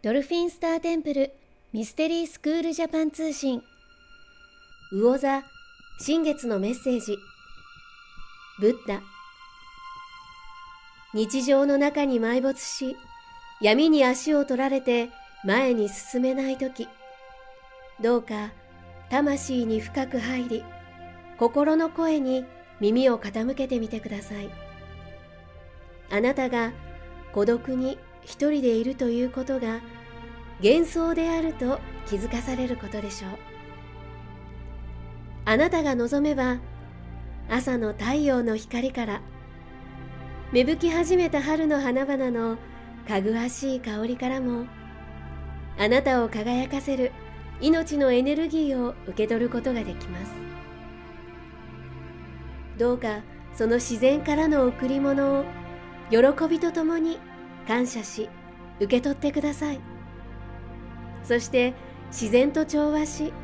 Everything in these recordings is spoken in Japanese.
ドルフィンスターテンプルミステリースクールジャパン通信。魚座新月のメッセージ。ブッダ。日常の中に埋没し闇に足を取られて前に進めないときどうか魂に深く入り心の声に耳を傾けてみてください。あなたが孤独に一人でいるということが幻想であると気づかされることでしょう。あなたが望めば朝の太陽の光から芽吹き始めた春の花々のかぐわしい香りからもあなたを輝かせる命のエネルギーを受け取ることができます。どうかその自然からの贈り物を喜びとともに感謝し受け取ってください。そして自然と調和し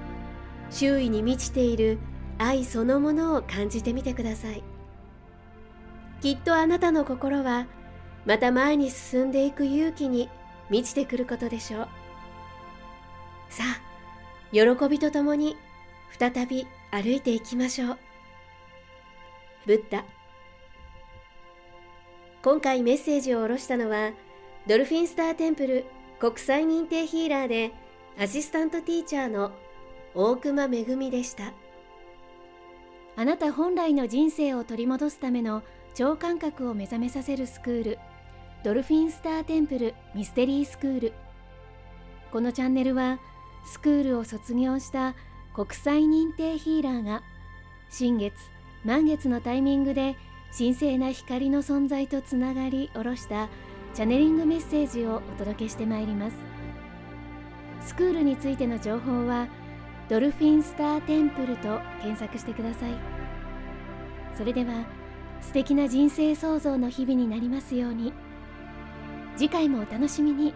周囲に満ちている愛そのものを感じてみてください。きっとあなたの心はまた前に進んでいく勇気に満ちてくることでしょう。さあ喜びとともに再び歩いていきましょう。ブッダ今回メッセージを下ろしたのはドルフィンスターテンプル国際認定ヒーラーでアシスタントティーチャーの大熊めぐみでした。あなた本来の人生を取り戻すための超感覚を目覚めさせるスクールドルフィンスターテンプルミステリースクール。このチャンネルはスクールを卒業した国際認定ヒーラーが新月満月のタイミングで神聖な光の存在とつながり下ろしたチャネリングメッセージをお届けしてまいります。スクールについての情報はドルフィンスターテンプルと検索してください。それでは素敵な人生創造の日々になりますように。次回もお楽しみに。